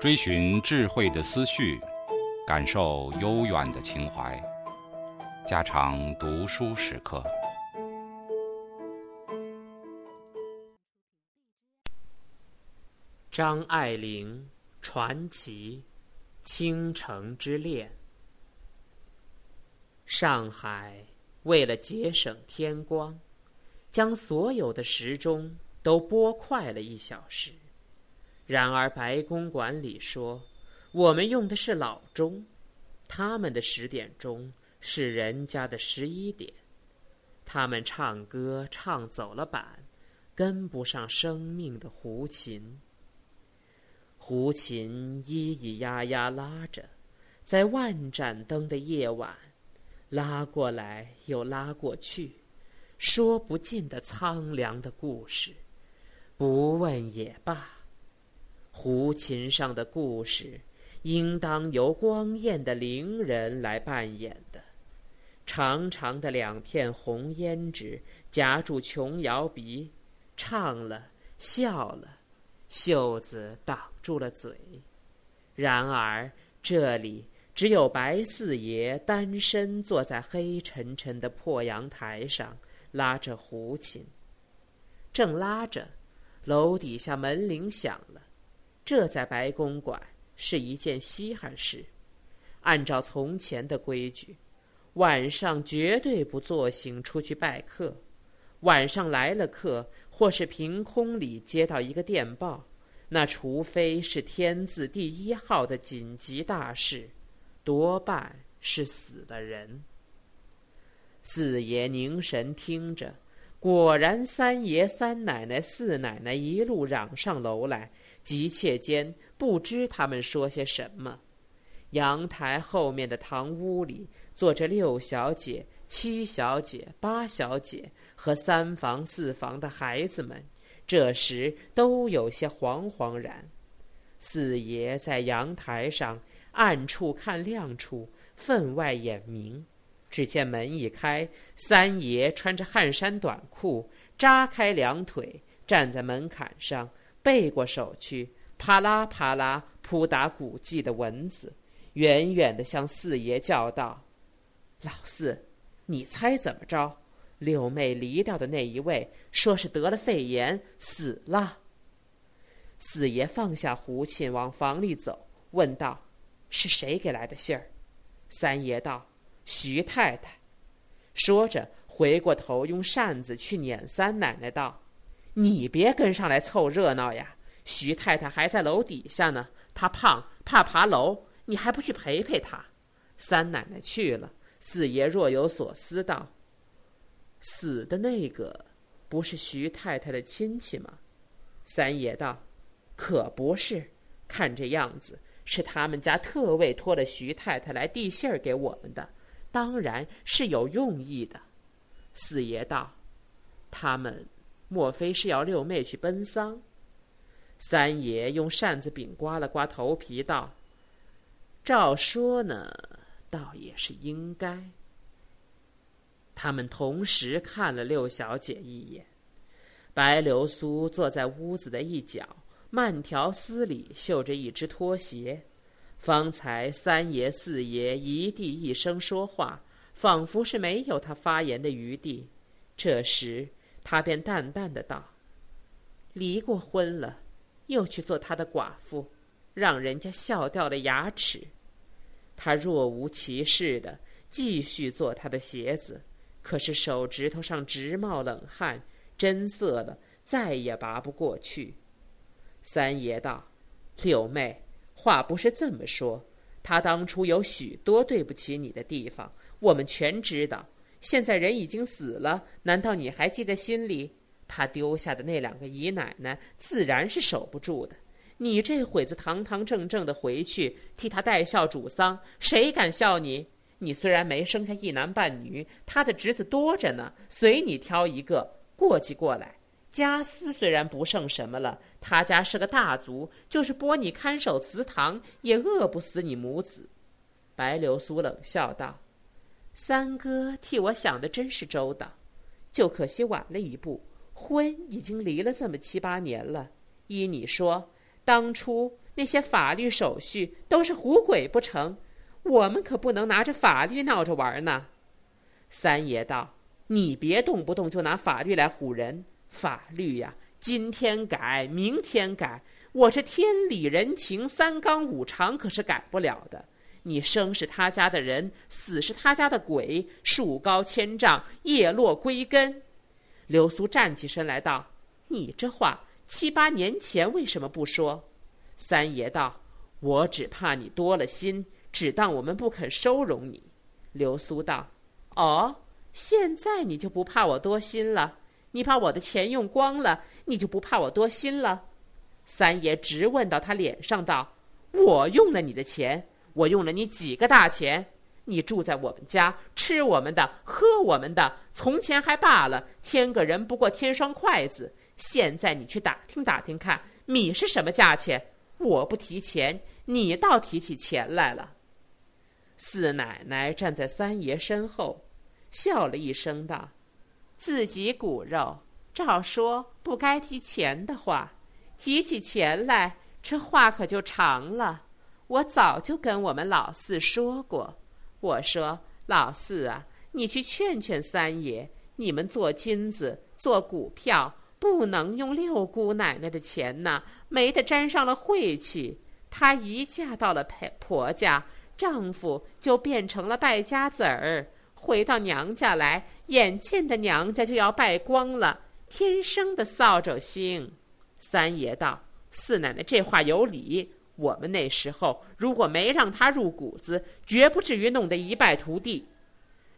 追寻智慧的思绪，感受悠远的情怀。家常读书时刻。张爱玲传奇《倾城之恋》。上海为了节省天光，将所有的时钟都拨快了一小时。然而白公馆里说，我们用的是老钟，他们的十点钟是人家的十一点。他们唱歌唱走了板，跟不上生命的胡琴。胡琴咿咿呀呀拉着，在万盏灯的夜晚，拉过来又拉过去，说不尽的苍凉的故事，不问也罢。胡琴上的故事，应当由光艳的伶人来扮演的。长长的两片红胭脂夹住琼瑶鼻，唱了笑了，袖子挡住了嘴。然而这里只有白四爷单身坐在黑沉沉的破阳台上，拉着胡琴。正拉着，楼底下门铃响了。这在白公馆是一件稀罕事。按照从前的规矩，晚上绝对不坐醒出去拜客。晚上来了客，或是凭空里接到一个电报，那除非是天字第一号的紧急大事，多半是死的人。四爷凝神听着，果然三爷、三奶奶、四奶奶一路嚷上楼来。急切间，不知他们说些什么。阳台后面的堂屋里，坐着六小姐、七小姐、八小姐和三房四房的孩子们，这时都有些惶惶然。四爷在阳台上暗处看亮处，分外眼明。只见门一开，三爷穿着汗衫短裤，扎开两腿，站在门槛上。背过手去，啪啦啪啦扑打古迹的蚊子，远远的向四爷叫道：“老四，你猜怎么着？六妹离掉的那一位，说是得了肺炎死了。”四爷放下胡琴，往房里走，问道：“是谁给来的信儿？”三爷道：“徐太太。”说着，回过头用扇子去撵三奶奶道。你别跟上来凑热闹呀！徐太太还在楼底下呢，她胖，怕爬楼，你还不去陪陪她？三奶奶去了，四爷若有所思道：“死的那个，不是徐太太的亲戚吗？”三爷道：“可不是，看这样子，是他们家特为托了徐太太来递信儿给我们的，当然是有用意的。”四爷道：“他们。”莫非是要六妹去奔丧？三爷用扇子柄刮了刮头皮，道：“照说呢，倒也是应该。”他们同时看了六小姐一眼。白流苏坐在屋子的一角，慢条斯理绣着一只拖鞋。方才三爷四爷一地一声说话，仿佛是没有他发言的余地。这时。他便淡淡的道：“离过婚了，又去做他的寡妇，让人家笑掉了牙齿。他若无其事的继续做他的鞋子，可是手指头上直冒冷汗，真涩了，再也拔不过去。”三爷道：“柳妹，话不是这么说。他当初有许多对不起你的地方，我们全知道。”现在人已经死了，难道你还记在心里？他丢下的那两个姨奶奶，自然是守不住的。你这会子堂堂正正的回去替他代孝主丧，谁敢笑你？你虽然没生下一男半女，他的侄子多着呢，随你挑一个过继过来。家私虽然不剩什么了，他家是个大族，就是拨你看守祠堂，也饿不死你母子。白流苏冷笑道。三哥替我想的真是周到，就可惜晚了一步。婚已经离了这么七八年了，依你说，当初那些法律手续都是唬鬼不成？我们可不能拿着法律闹着玩呢。三爷道：“你别动不动就拿法律来唬人，法律呀，今天改，明天改，我这天理人情、三纲五常可是改不了的。你生是他家的人，死是他家的鬼，树高千丈，叶落归根。”刘苏站起身来道：“你这话七八年前为什么不说？”三爷道：“我只怕你多了心。”只当我们不肯收容你，流苏道：“哦，现在你就不怕我多心了？你把我的钱用光了，你就不怕我多心了？”三爷直问到他脸上道：“我用了你的钱，我用了你几个大钱？你住在我们家，吃我们的，喝我们的，从前还罢了，添个人不过添双筷子。现在你去打听打听看，米是什么价钱？我不提钱，你倒提起钱来了。”四奶奶站在三爷身后，笑了一声，道：“自己骨肉，照说不该提钱的话，提起钱来，这话可就长了。我早就跟我们老四说过，我说老四啊，你去劝劝三爷，你们做金子、做股票，不能用六姑奶奶的钱呐，没得沾上了晦气。她一嫁到了婆婆家。”丈夫就变成了败家子儿，回到娘家来，眼见的娘家就要败光了，天生的扫帚星。三爷道：“四奶奶这话有理。我们那时候如果没让他入谷子，绝不至于弄得一败涂地。”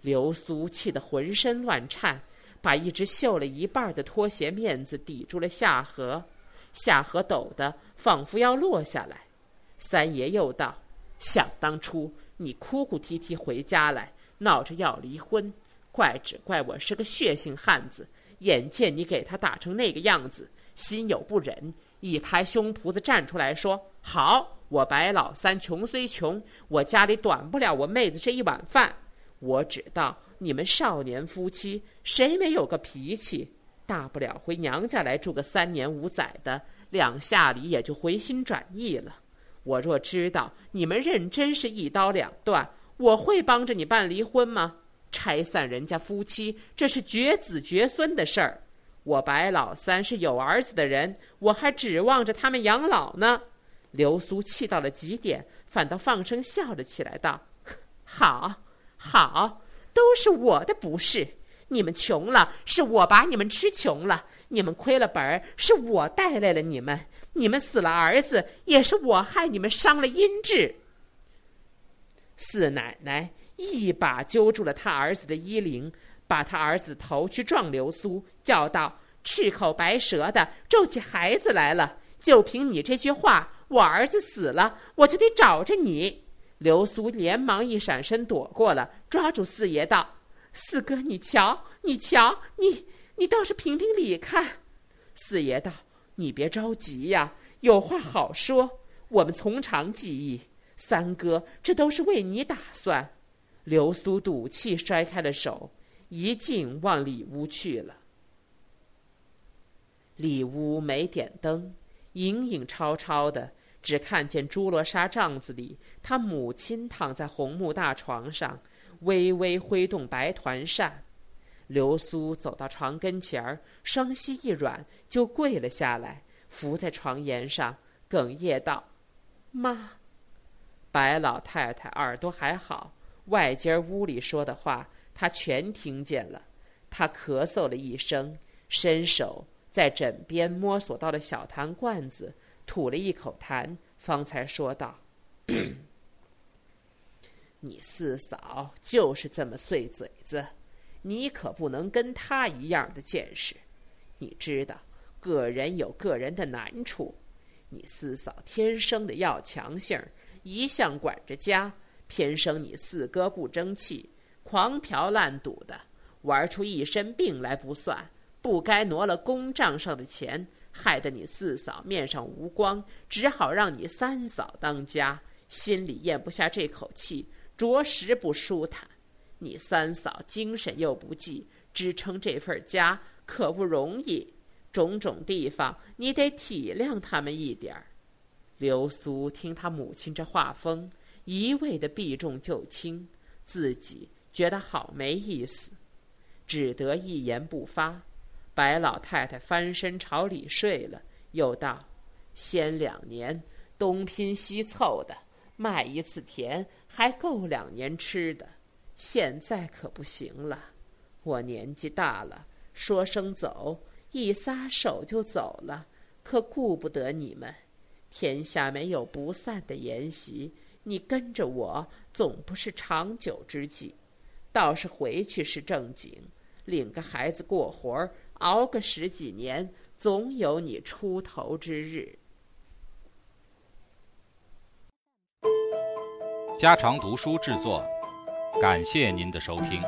刘苏气得浑身乱颤，把一只绣了一半的拖鞋面子抵住了下颌，下颌抖得仿佛要落下来。三爷又道。想当初，你哭哭啼啼回家来，闹着要离婚，怪只怪我是个血性汉子。眼见你给他打成那个样子，心有不忍，一拍胸脯子站出来说：“好，我白老三穷虽穷，我家里短不了我妹子这一碗饭。我知道你们少年夫妻谁没有个脾气，大不了回娘家来住个三年五载的，两下里也就回心转意了。”我若知道你们认真是一刀两断，我会帮着你办离婚吗？拆散人家夫妻，这是绝子绝孙的事儿。我白老三是有儿子的人，我还指望着他们养老呢。刘苏气到了极点，反倒放声笑了起来，道：“好，好，都是我的不是。你们穷了，是我把你们吃穷了；你们亏了本儿，是我带来了你们。”你们死了儿子，也是我害你们伤了阴质。四奶奶一把揪住了他儿子的衣领，把他儿子头去撞流苏，叫道：“赤口白舌的，咒起孩子来了！就凭你这句话，我儿子死了，我就得找着你。”流苏连忙一闪身躲过了，抓住四爷道：“四哥，你瞧，你瞧，你你倒是评评理看。”四爷道。你别着急呀，有话好说。我们从长计议，三哥，这都是为你打算。流苏赌气摔开了手，一径往里屋去了。里屋没点灯，影影绰绰的，只看见朱罗纱帐子里，他母亲躺在红木大床上，微微挥动白团扇。流苏走到床跟前儿，双膝一软，就跪了下来，伏在床沿上，哽咽道：“妈。”白老太太耳朵还好，外间屋里说的话，她全听见了。她咳嗽了一声，伸手在枕边摸索到了小痰罐子，吐了一口痰，方才说道：“你四嫂就是这么碎嘴子。”你可不能跟她一样的见识，你知道，个人有个人的难处。你四嫂天生的要强性儿，一向管着家，偏生你四哥不争气，狂嫖滥赌的，玩出一身病来不算，不该挪了公账上的钱，害得你四嫂面上无光，只好让你三嫂当家，心里咽不下这口气，着实不舒坦。你三嫂精神又不济，支撑这份家可不容易，种种地方你得体谅他们一点儿。流苏听他母亲这话风，一味的避重就轻，自己觉得好没意思，只得一言不发。白老太太翻身朝里睡了，又道：“先两年东拼西凑的卖一次田，还够两年吃的。现在可不行了，我年纪大了，说声走，一撒手就走了，可顾不得你们。天下没有不散的筵席，你跟着我总不是长久之计，倒是回去是正经，领个孩子过活儿。”熬个十几年，总有你出头之日。家常读书制作，感谢您的收听。